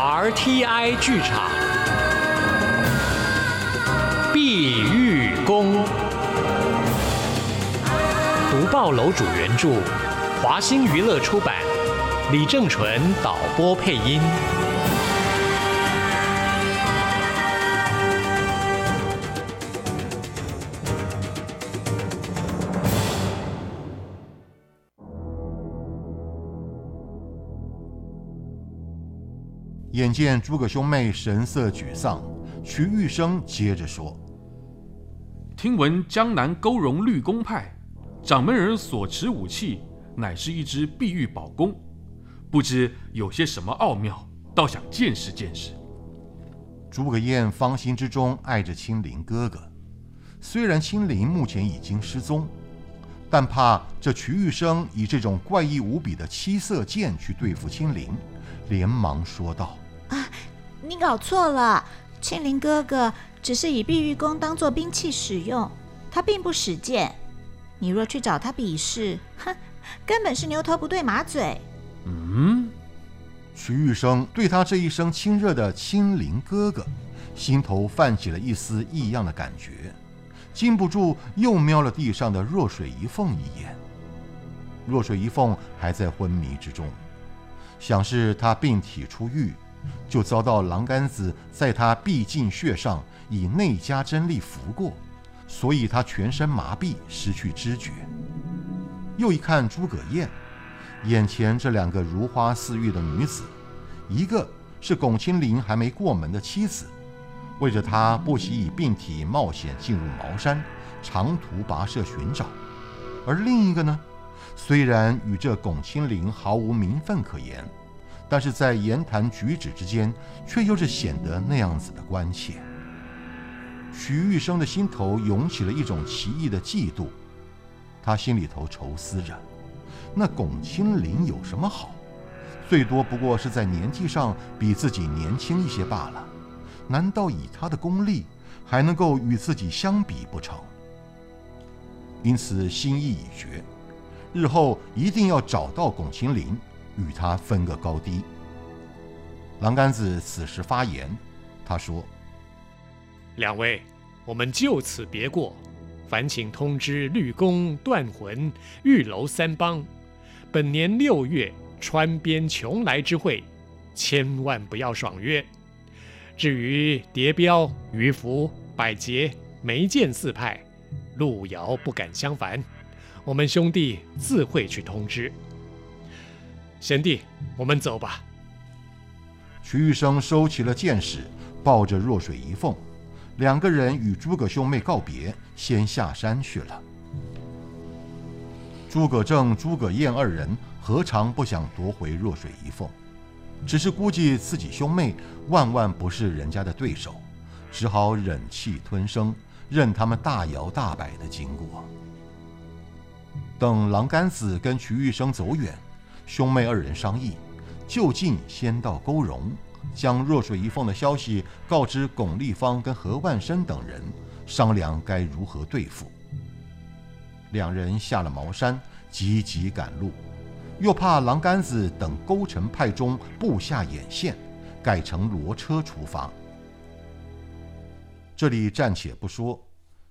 RTI 剧场《碧玉宫》，读报楼主原著，华星娱乐出版，李正淳导播配音。眼见诸葛兄妹神色沮丧，徐玉生接着说：“听闻江南勾荣绿公派掌门人所持武器，乃是一只碧玉宝弓，不知有些什么奥妙，倒想见识见识。”诸葛燕芳心之中爱着青林哥哥，虽然青林目前已经失踪，但怕这瞿玉生以这种怪异无比的七色剑去对付青林，连忙说道。啊，你搞错了！庆林哥哥只是以碧玉弓当做兵器使用，他并不使剑。你若去找他比试，哼，根本是牛头不对马嘴。嗯，徐玉生对他这一声亲热的青林哥哥，心头泛起了一丝异样的感觉，禁不住又瞄了地上的弱水一凤一眼。弱水一凤还在昏迷之中，想是他病体初愈。就遭到狼杆子在他臂尽穴上以内家针力拂过，所以他全身麻痹，失去知觉。又一看诸葛燕，眼前这两个如花似玉的女子，一个是巩清林还没过门的妻子，为着他不惜以病体冒险进入茅山，长途跋涉寻找；而另一个呢，虽然与这巩清林毫无名分可言。但是在言谈举止之间，却又是显得那样子的关切。徐玉生的心头涌起了一种奇异的嫉妒，他心里头愁思着：那巩清林有什么好？最多不过是在年纪上比自己年轻一些罢了。难道以他的功力，还能够与自己相比不成？因此心意已决，日后一定要找到巩清林。与他分个高低。狼杆子此时发言，他说：“两位，我们就此别过，烦请通知绿宫、断魂、玉楼三帮，本年六月川边邛崃之会，千万不要爽约。至于蝶彪、鱼福、百劫、梅剑四派，路遥不敢相烦，我们兄弟自会去通知。”贤弟，我们走吧。徐玉生收起了剑矢，抱着弱水一凤，两个人与诸葛兄妹告别，先下山去了。诸葛正、诸葛燕二人何尝不想夺回弱水一凤？只是估计自己兄妹万万不是人家的对手，只好忍气吞声，任他们大摇大摆的经过。等狼杆子跟徐玉生走远。兄妹二人商议，就近先到沟荣，将弱水一凤的消息告知巩立芳跟何万生等人，商量该如何对付。两人下了茅山，急急赶路，又怕狼杆子等勾陈派中部下眼线，改成骡车出发。这里暂且不说，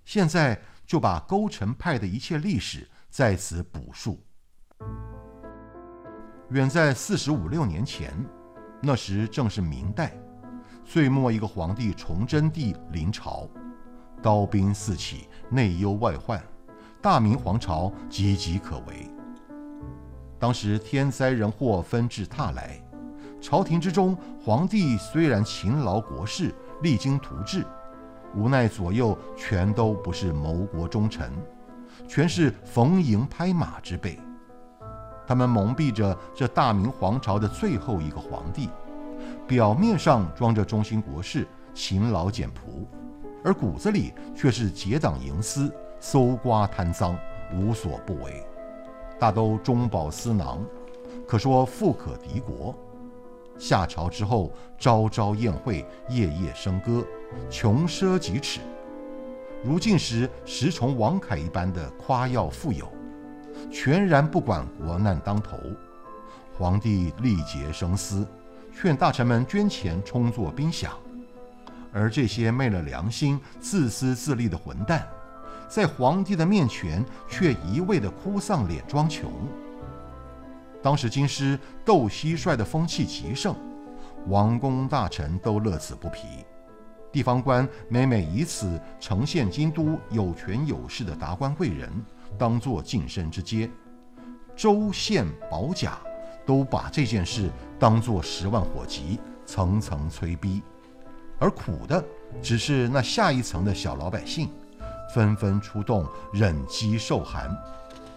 现在就把勾陈派的一切历史在此补述。远在四十五六年前，那时正是明代，最末一个皇帝崇祯帝临朝，刀兵四起，内忧外患，大明皇朝岌岌可危。当时天灾人祸纷至沓来，朝廷之中，皇帝虽然勤劳国事，励精图治，无奈左右全都不是谋国忠臣，全是逢迎拍马之辈。他们蒙蔽着这大明皇朝的最后一个皇帝，表面上装着忠心国事、勤劳俭朴，而骨子里却是结党营私、搜刮贪赃，无所不为，大都中饱私囊，可说富可敌国。下朝之后，朝朝宴会，夜夜笙歌，穷奢极侈，如进时十重王凯一般的夸耀富有。全然不管国难当头，皇帝力竭生思，劝大臣们捐钱充作兵饷。而这些昧了良心、自私自利的混蛋，在皇帝的面前却一味的哭丧脸装穷。当时京师斗蟋蟀的风气极盛，王公大臣都乐此不疲，地方官每每以此呈现京都有权有势的达官贵人，当作晋升之阶。州县保甲都把这件事当作十万火急，层层催逼。而苦的只是那下一层的小老百姓，纷纷出动，忍饥受寒，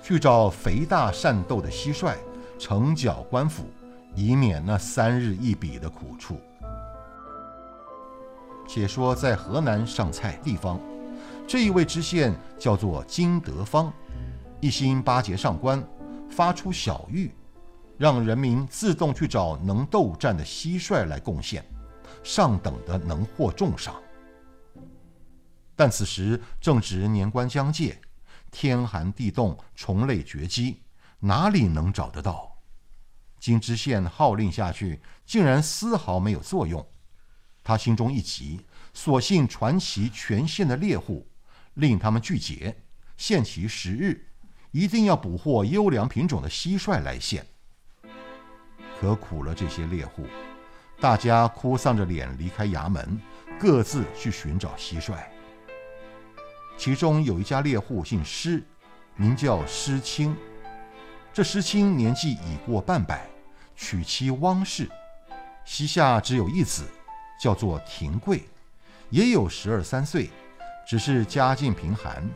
去找肥大善斗的蟋蟀，呈缴官府，以免那三日一笔的苦处。且说在河南上蔡地方，这一位知县叫做金德芳，一心巴结上官，发出小谕，让人民自动去找能斗战的蟋蟀来贡献。上等的能获重赏，但此时正值年关将届，天寒地冻，虫类绝迹，哪里能找得到？金知县号令下去，竟然丝毫没有作用。他心中一急，索性传齐全县的猎户，令他们聚结，限期十日，一定要捕获优良品种的蟋蟀来献。可苦了这些猎户。大家哭丧着脸离开衙门，各自去寻找蟋蟀。其中有一家猎户姓施，名叫施青。这施青年纪已过半百，娶妻汪氏，膝下只有一子，叫做廷贵，也有十二三岁，只是家境贫寒，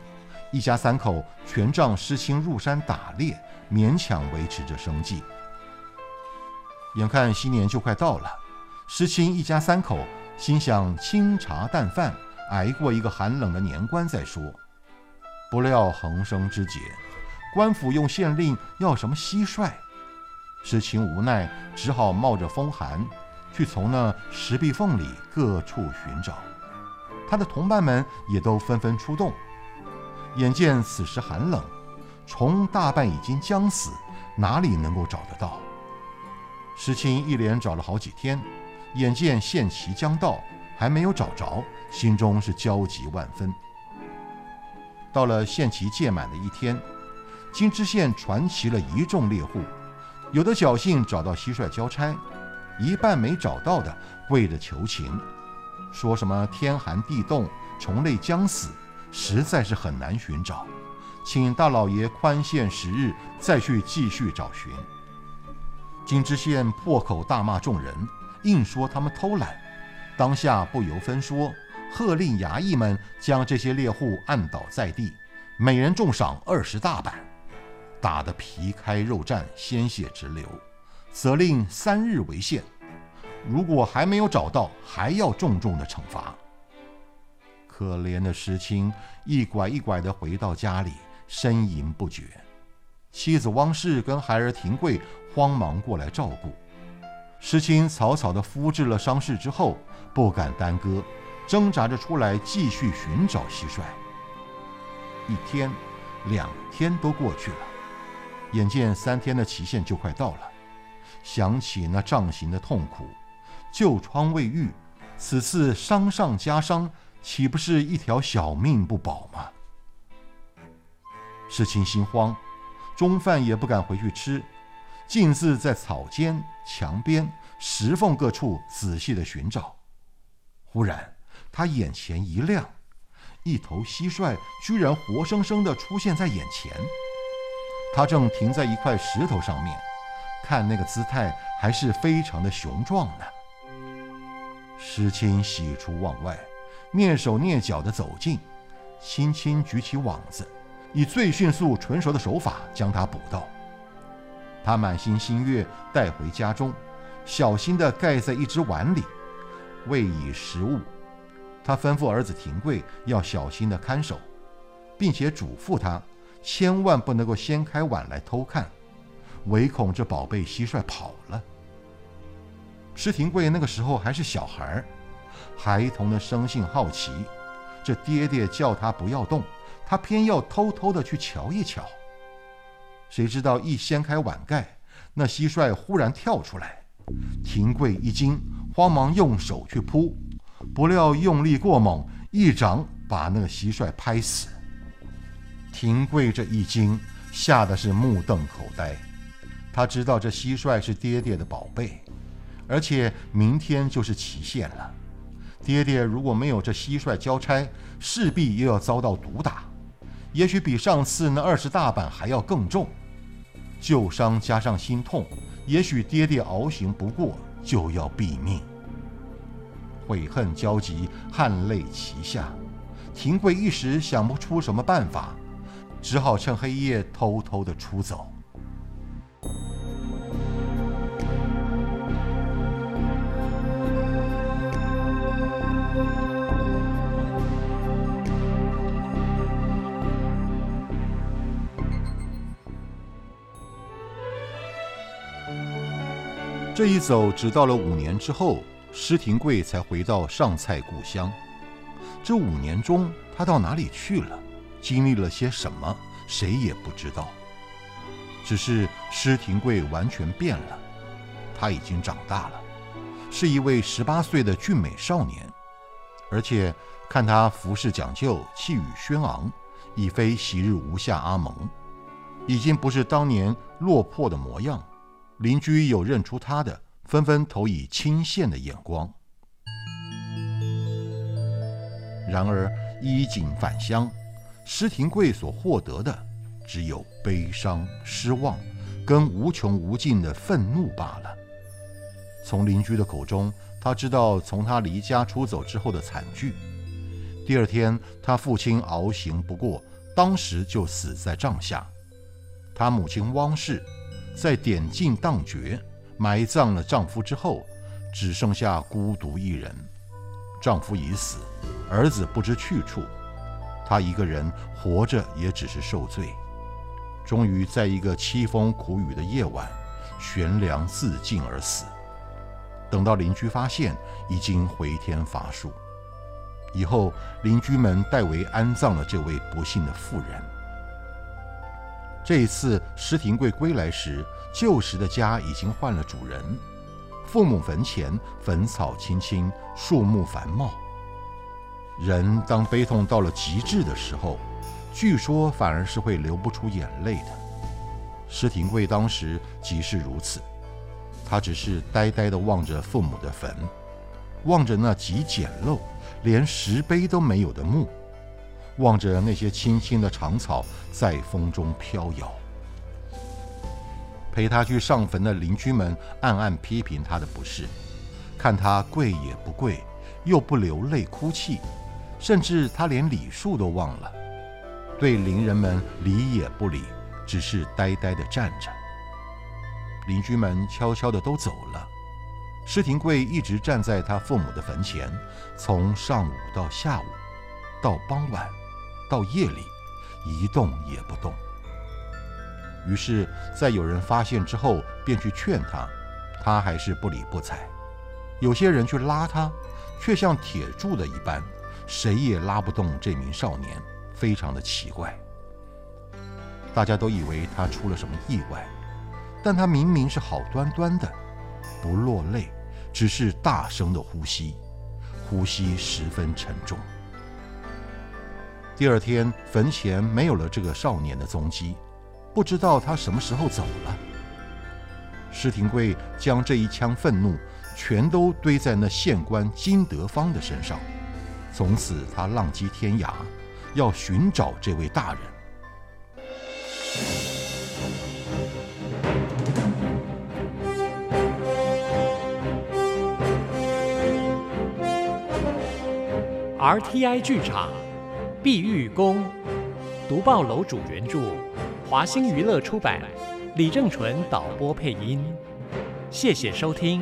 一家三口全仗施青入山打猎，勉强维持着生计。眼看新年就快到了。施青一家三口心想清茶淡饭，挨过一个寒冷的年关再说。不料横生之节，官府用县令要什么蟋蟀，施青无奈，只好冒着风寒，去从那石壁缝里各处寻找。他的同伴们也都纷纷出动。眼见此时寒冷，虫大半已经将死，哪里能够找得到？石青一连找了好几天。眼见限期将到，还没有找着，心中是焦急万分。到了限期届满的一天，金知县传齐了一众猎户，有的侥幸找到蟋蟀交差，一半没找到的跪着求情，说什么天寒地冻，虫类将死，实在是很难寻找，请大老爷宽限十日，再去继续找寻。金知县破口大骂众人。硬说他们偷懒，当下不由分说，喝令衙役们将这些猎户按倒在地，每人重赏二十大板，打得皮开肉绽，鲜血直流，责令三日为限。如果还没有找到，还要重重的惩罚。可怜的石青一拐一拐地回到家里，呻吟不绝。妻子汪氏跟孩儿廷贵慌忙过来照顾。石青草草地敷治了伤势之后，不敢耽搁，挣扎着出来继续寻找蟋蟀。一天、两天都过去了，眼见三天的期限就快到了，想起那杖刑的痛苦，旧疮未愈，此次伤上加伤，岂不是一条小命不保吗？石青心慌，中饭也不敢回去吃。径自在草间、墙边、石缝各处仔细的寻找。忽然，他眼前一亮，一头蟋蟀居然活生生的出现在眼前。他正停在一块石头上面，看那个姿态还是非常的雄壮呢。石青喜出望外，蹑手蹑脚地走近，轻轻举起网子，以最迅速纯熟的手法将它捕到。他满心心悦，带回家中，小心地盖在一只碗里，喂以食物。他吩咐儿子廷贵要小心地看守，并且嘱咐他，千万不能够掀开碗来偷看，唯恐这宝贝蟋蟀跑了。施廷贵那个时候还是小孩儿，孩童的生性好奇，这爹爹叫他不要动，他偏要偷偷的去瞧一瞧。谁知道一掀开碗盖，那蟋蟀忽然跳出来，廷贵一惊，慌忙用手去扑，不料用力过猛，一掌把那个蟋蟀拍死。廷贵这一惊，吓得是目瞪口呆。他知道这蟋蟀是爹爹的宝贝，而且明天就是期限了。爹爹如果没有这蟋蟀交差，势必又要遭到毒打，也许比上次那二十大板还要更重。旧伤加上心痛，也许爹爹熬行不过，就要毙命。悔恨交集，汗泪齐下，廷贵一时想不出什么办法，只好趁黑夜偷偷的出走。这一走，直到了五年之后，施廷贵才回到上蔡故乡。这五年中，他到哪里去了？经历了些什么？谁也不知道。只是施廷贵完全变了，他已经长大了，是一位十八岁的俊美少年，而且看他服饰讲究，气宇轩昂，已非昔日无下阿蒙，已经不是当年落魄的模样。邻居有认出他的，纷纷投以钦羡的眼光。然而衣锦返乡，施廷贵所获得的只有悲伤、失望，跟无穷无尽的愤怒罢了。从邻居的口中，他知道从他离家出走之后的惨剧。第二天，他父亲熬行不过，当时就死在帐下。他母亲汪氏。在点尽当绝，埋葬了丈夫之后，只剩下孤独一人。丈夫已死，儿子不知去处，她一个人活着也只是受罪。终于在一个凄风苦雨的夜晚，悬梁自尽而死。等到邻居发现，已经回天乏术。以后邻居们代为安葬了这位不幸的妇人。这一次，施廷贵归来时，旧时的家已经换了主人。父母坟前坟草青青，树木繁茂。人当悲痛到了极致的时候，据说反而是会流不出眼泪的。施廷贵当时即是如此，他只是呆呆地望着父母的坟，望着那极简陋、连石碑都没有的墓。望着那些青青的长草在风中飘摇，陪他去上坟的邻居们暗暗批评他的不是，看他跪也不跪，又不流泪哭泣，甚至他连礼数都忘了，对邻人们理也不理，只是呆呆地站着。邻居们悄悄地都走了，施廷贵一直站在他父母的坟前，从上午到下午，到傍晚。到夜里，一动也不动。于是，在有人发现之后，便去劝他，他还是不理不睬。有些人去拉他，却像铁柱的一般，谁也拉不动这名少年，非常的奇怪。大家都以为他出了什么意外，但他明明是好端端的，不落泪，只是大声的呼吸，呼吸十分沉重。第二天，坟前没有了这个少年的踪迹，不知道他什么时候走了。施廷贵将这一腔愤怒全都堆在那县官金德芳的身上，从此他浪迹天涯，要寻找这位大人。RTI 剧场。碧玉宫，独报楼主原著，华星娱乐出版，李正淳导播配音。谢谢收听。